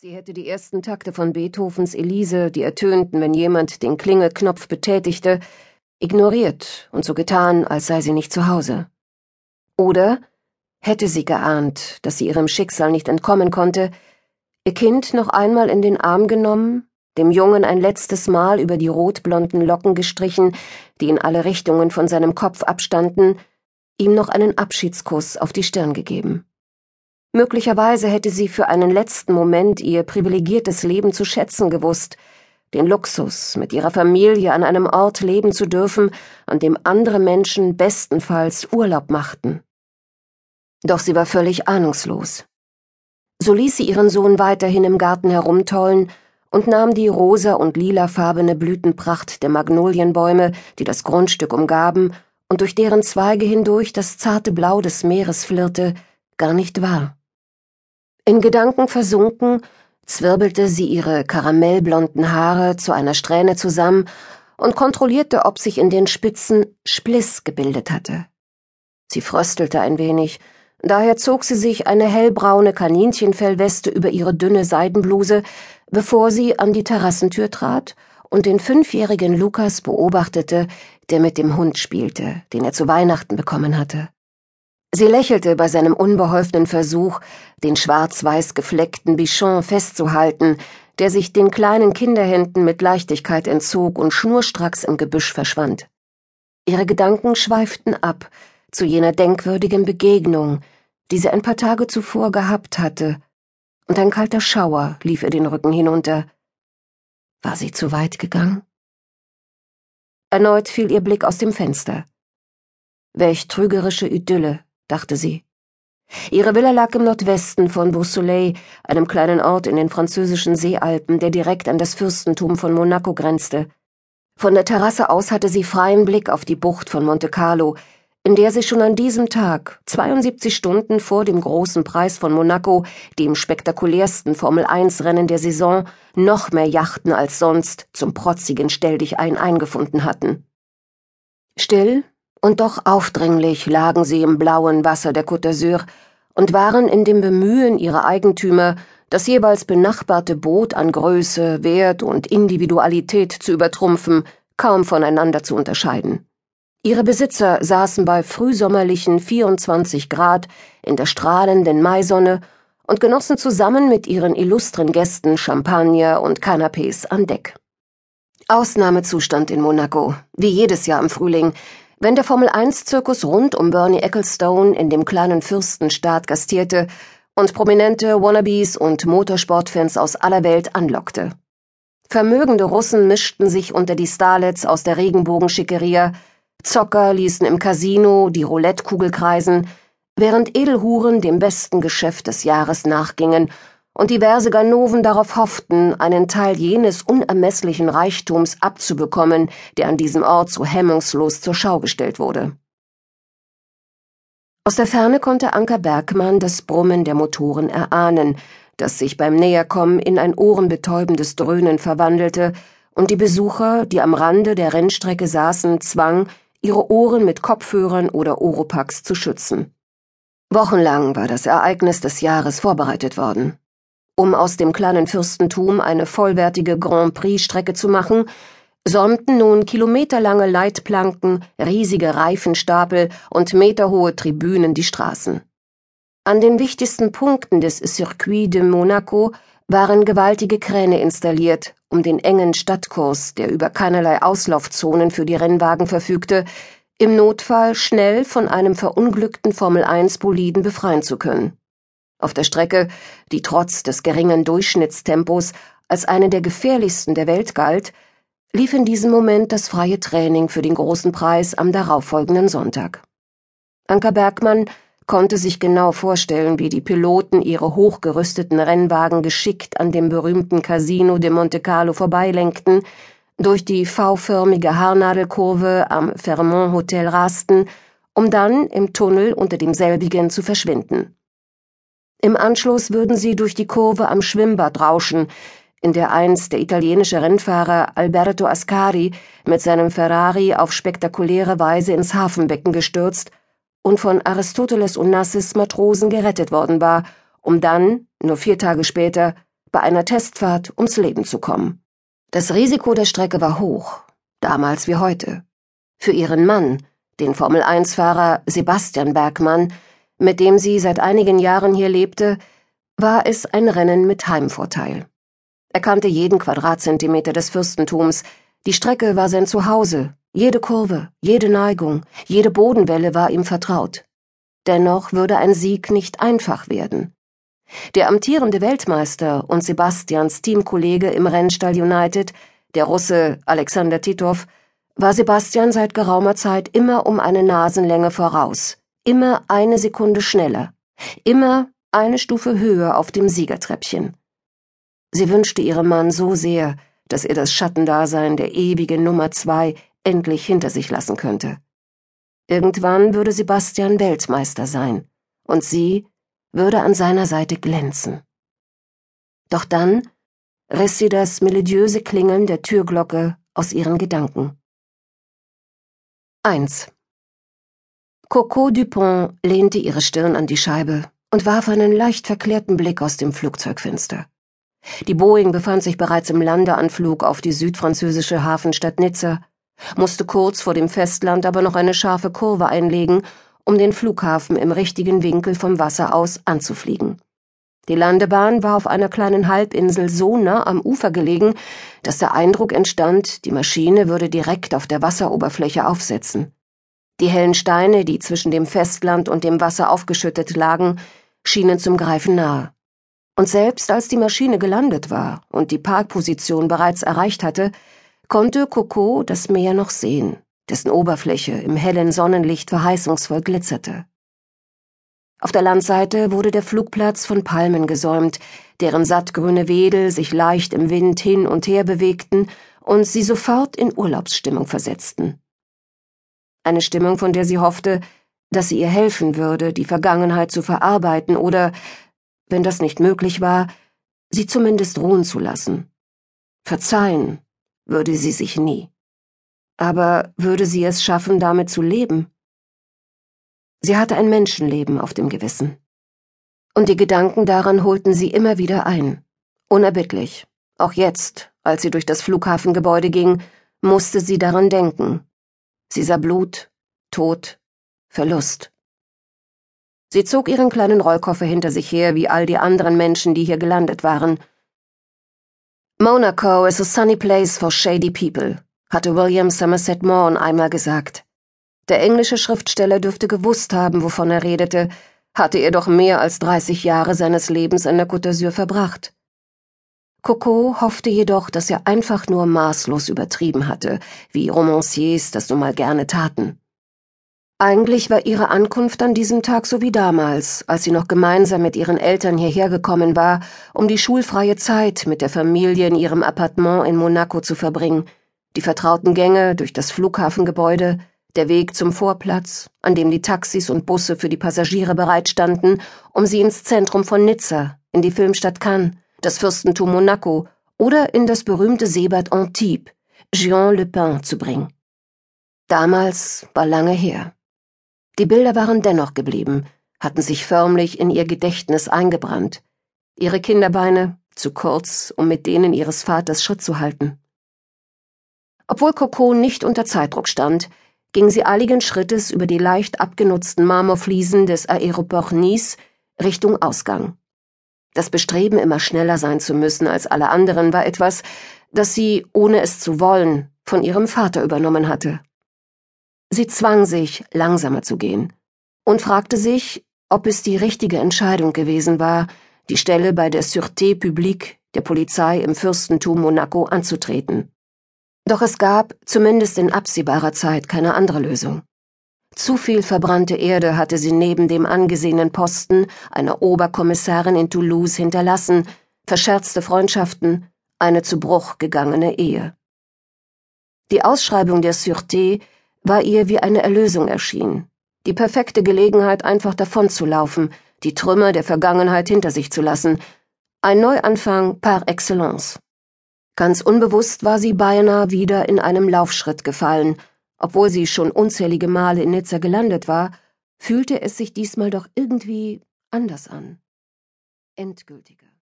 Sie hätte die ersten Takte von Beethovens Elise, die ertönten, wenn jemand den Klingelknopf betätigte, ignoriert und so getan, als sei sie nicht zu Hause. Oder hätte sie geahnt, dass sie ihrem Schicksal nicht entkommen konnte, ihr Kind noch einmal in den Arm genommen, dem Jungen ein letztes Mal über die rotblonden Locken gestrichen, die in alle Richtungen von seinem Kopf abstanden, ihm noch einen Abschiedskuss auf die Stirn gegeben. Möglicherweise hätte sie für einen letzten Moment ihr privilegiertes Leben zu schätzen gewusst, den Luxus, mit ihrer Familie an einem Ort leben zu dürfen, an dem andere Menschen bestenfalls Urlaub machten. Doch sie war völlig ahnungslos. So ließ sie ihren Sohn weiterhin im Garten herumtollen und nahm die rosa und lilafarbene Blütenpracht der Magnolienbäume, die das Grundstück umgaben und durch deren Zweige hindurch das zarte Blau des Meeres flirrte, gar nicht wahr. In Gedanken versunken, zwirbelte sie ihre karamellblonden Haare zu einer Strähne zusammen und kontrollierte, ob sich in den Spitzen Spliss gebildet hatte. Sie fröstelte ein wenig, daher zog sie sich eine hellbraune Kaninchenfellweste über ihre dünne Seidenbluse, bevor sie an die Terrassentür trat und den fünfjährigen Lukas beobachtete, der mit dem Hund spielte, den er zu Weihnachten bekommen hatte. Sie lächelte bei seinem unbeholfenen Versuch, den schwarz-weiß gefleckten Bichon festzuhalten, der sich den kleinen Kinderhänden mit Leichtigkeit entzog und schnurstracks im Gebüsch verschwand. Ihre Gedanken schweiften ab zu jener denkwürdigen Begegnung, die sie ein paar Tage zuvor gehabt hatte, und ein kalter Schauer lief ihr den Rücken hinunter. War sie zu weit gegangen? Erneut fiel ihr Blick aus dem Fenster. Welch trügerische Idylle, dachte sie. Ihre Villa lag im Nordwesten von Beausoleil, einem kleinen Ort in den französischen Seealpen, der direkt an das Fürstentum von Monaco grenzte. Von der Terrasse aus hatte sie freien Blick auf die Bucht von Monte Carlo, in der sie schon an diesem Tag, 72 Stunden vor dem großen Preis von Monaco, dem spektakulärsten Formel-1-Rennen der Saison, noch mehr Yachten als sonst zum protzigen Stelldichein eingefunden hatten. Still und doch aufdringlich lagen sie im blauen Wasser der Côte d'Azur und waren in dem Bemühen ihrer Eigentümer, das jeweils benachbarte Boot an Größe, Wert und Individualität zu übertrumpfen, kaum voneinander zu unterscheiden. Ihre Besitzer saßen bei frühsommerlichen 24 Grad in der strahlenden Maisonne und genossen zusammen mit ihren illustren Gästen Champagner und Canapés an Deck. Ausnahmezustand in Monaco, wie jedes Jahr im Frühling, wenn der Formel-1-Zirkus rund um Bernie Ecclestone in dem kleinen Fürstenstaat gastierte und prominente Wannabes und Motorsportfans aus aller Welt anlockte. Vermögende Russen mischten sich unter die Starlets aus der Regenbogenschickeria, Zocker ließen im Casino die Roulettekugel kreisen, während Edelhuren dem besten Geschäft des Jahres nachgingen und diverse Ganoven darauf hofften, einen Teil jenes unermesslichen Reichtums abzubekommen, der an diesem Ort so hemmungslos zur Schau gestellt wurde. Aus der Ferne konnte Anker Bergmann das Brummen der Motoren erahnen, das sich beim Näherkommen in ein ohrenbetäubendes Dröhnen verwandelte und die Besucher, die am Rande der Rennstrecke saßen, zwang, ihre Ohren mit Kopfhörern oder Oropax zu schützen. Wochenlang war das Ereignis des Jahres vorbereitet worden. Um aus dem kleinen Fürstentum eine vollwertige Grand Prix-Strecke zu machen, säumten nun kilometerlange Leitplanken, riesige Reifenstapel und meterhohe Tribünen die Straßen. An den wichtigsten Punkten des Circuit de Monaco waren gewaltige Kräne installiert, um den engen Stadtkurs, der über keinerlei Auslaufzonen für die Rennwagen verfügte, im Notfall schnell von einem verunglückten Formel-1-Boliden befreien zu können. Auf der Strecke, die trotz des geringen Durchschnittstempos als eine der gefährlichsten der Welt galt, lief in diesem Moment das freie Training für den großen Preis am darauffolgenden Sonntag. Anker Bergmann konnte sich genau vorstellen, wie die Piloten ihre hochgerüsteten Rennwagen geschickt an dem berühmten Casino de Monte Carlo vorbeilenkten, durch die V-förmige Haarnadelkurve am Fairmont Hotel rasten, um dann im Tunnel unter demselbigen zu verschwinden. Im Anschluss würden sie durch die Kurve am Schwimmbad rauschen, in der einst der italienische Rennfahrer Alberto Ascari mit seinem Ferrari auf spektakuläre Weise ins Hafenbecken gestürzt und von Aristoteles Onassis Matrosen gerettet worden war, um dann, nur vier Tage später, bei einer Testfahrt ums Leben zu kommen. Das Risiko der Strecke war hoch, damals wie heute. Für ihren Mann, den Formel-1-Fahrer Sebastian Bergmann, mit dem sie seit einigen Jahren hier lebte, war es ein Rennen mit Heimvorteil. Er kannte jeden Quadratzentimeter des Fürstentums, die Strecke war sein Zuhause, jede Kurve, jede Neigung, jede Bodenwelle war ihm vertraut. Dennoch würde ein Sieg nicht einfach werden. Der amtierende Weltmeister und Sebastians Teamkollege im Rennstall United, der Russe Alexander Titov, war Sebastian seit geraumer Zeit immer um eine Nasenlänge voraus, immer eine Sekunde schneller, immer eine Stufe höher auf dem Siegertreppchen. Sie wünschte ihrem Mann so sehr, dass er das Schattendasein der ewigen Nummer zwei endlich hinter sich lassen könnte. Irgendwann würde Sebastian Weltmeister sein, und sie würde an seiner Seite glänzen. Doch dann riss sie das melodiöse Klingeln der Türglocke aus ihren Gedanken. 1. Coco Dupont lehnte ihre Stirn an die Scheibe und warf einen leicht verklärten Blick aus dem Flugzeugfenster. Die Boeing befand sich bereits im Landeanflug auf die südfranzösische Hafenstadt Nizza, musste kurz vor dem Festland aber noch eine scharfe Kurve einlegen um den Flughafen im richtigen Winkel vom Wasser aus anzufliegen. Die Landebahn war auf einer kleinen Halbinsel so nah am Ufer gelegen, dass der Eindruck entstand, die Maschine würde direkt auf der Wasseroberfläche aufsetzen. Die hellen Steine, die zwischen dem Festland und dem Wasser aufgeschüttet lagen, schienen zum Greifen nahe. Und selbst als die Maschine gelandet war und die Parkposition bereits erreicht hatte, konnte Coco das Meer noch sehen dessen Oberfläche im hellen Sonnenlicht verheißungsvoll glitzerte. Auf der Landseite wurde der Flugplatz von Palmen gesäumt, deren sattgrüne Wedel sich leicht im Wind hin und her bewegten und sie sofort in Urlaubsstimmung versetzten. Eine Stimmung, von der sie hoffte, dass sie ihr helfen würde, die Vergangenheit zu verarbeiten oder, wenn das nicht möglich war, sie zumindest ruhen zu lassen. Verzeihen würde sie sich nie. Aber würde sie es schaffen, damit zu leben? Sie hatte ein Menschenleben auf dem Gewissen. Und die Gedanken daran holten sie immer wieder ein. Unerbittlich. Auch jetzt, als sie durch das Flughafengebäude ging, musste sie daran denken. Sie sah Blut, Tod, Verlust. Sie zog ihren kleinen Rollkoffer hinter sich her, wie all die anderen Menschen, die hier gelandet waren. Monaco is a sunny place for shady people, hatte William Somerset Maugham einmal gesagt. Der englische Schriftsteller dürfte gewusst haben, wovon er redete, hatte er doch mehr als 30 Jahre seines Lebens an der Côte d'Azur verbracht. Coco hoffte jedoch, dass er einfach nur maßlos übertrieben hatte, wie Romanciers das nun mal gerne taten. Eigentlich war ihre Ankunft an diesem Tag so wie damals, als sie noch gemeinsam mit ihren Eltern hierher gekommen war, um die schulfreie Zeit mit der Familie in ihrem Appartement in Monaco zu verbringen, die vertrauten Gänge durch das Flughafengebäude, der Weg zum Vorplatz, an dem die Taxis und Busse für die Passagiere bereitstanden, um sie ins Zentrum von Nizza, in die Filmstadt Cannes, das Fürstentum Monaco oder in das berühmte Seebad Antibes, Jean Le Pin, zu bringen. Damals war lange her. Die Bilder waren dennoch geblieben, hatten sich förmlich in ihr Gedächtnis eingebrannt. Ihre Kinderbeine, zu kurz, um mit denen ihres Vaters Schritt zu halten. Obwohl Coco nicht unter Zeitdruck stand, ging sie eiligen Schrittes über die leicht abgenutzten Marmorfliesen des Aéroport Nice Richtung Ausgang. Das Bestreben, immer schneller sein zu müssen als alle anderen, war etwas, das sie, ohne es zu wollen, von ihrem Vater übernommen hatte. Sie zwang sich, langsamer zu gehen und fragte sich, ob es die richtige Entscheidung gewesen war, die Stelle bei der Sûreté Publique, der Polizei im Fürstentum Monaco, anzutreten. Doch es gab, zumindest in absehbarer Zeit, keine andere Lösung. Zu viel verbrannte Erde hatte sie neben dem angesehenen Posten einer Oberkommissarin in Toulouse hinterlassen, verscherzte Freundschaften, eine zu Bruch gegangene Ehe. Die Ausschreibung der Sûreté war ihr wie eine Erlösung erschienen, die perfekte Gelegenheit, einfach davonzulaufen, die Trümmer der Vergangenheit hinter sich zu lassen, ein Neuanfang par excellence. Ganz unbewusst war sie beinahe wieder in einem Laufschritt gefallen. Obwohl sie schon unzählige Male in Nizza gelandet war, fühlte es sich diesmal doch irgendwie anders an. Endgültiger.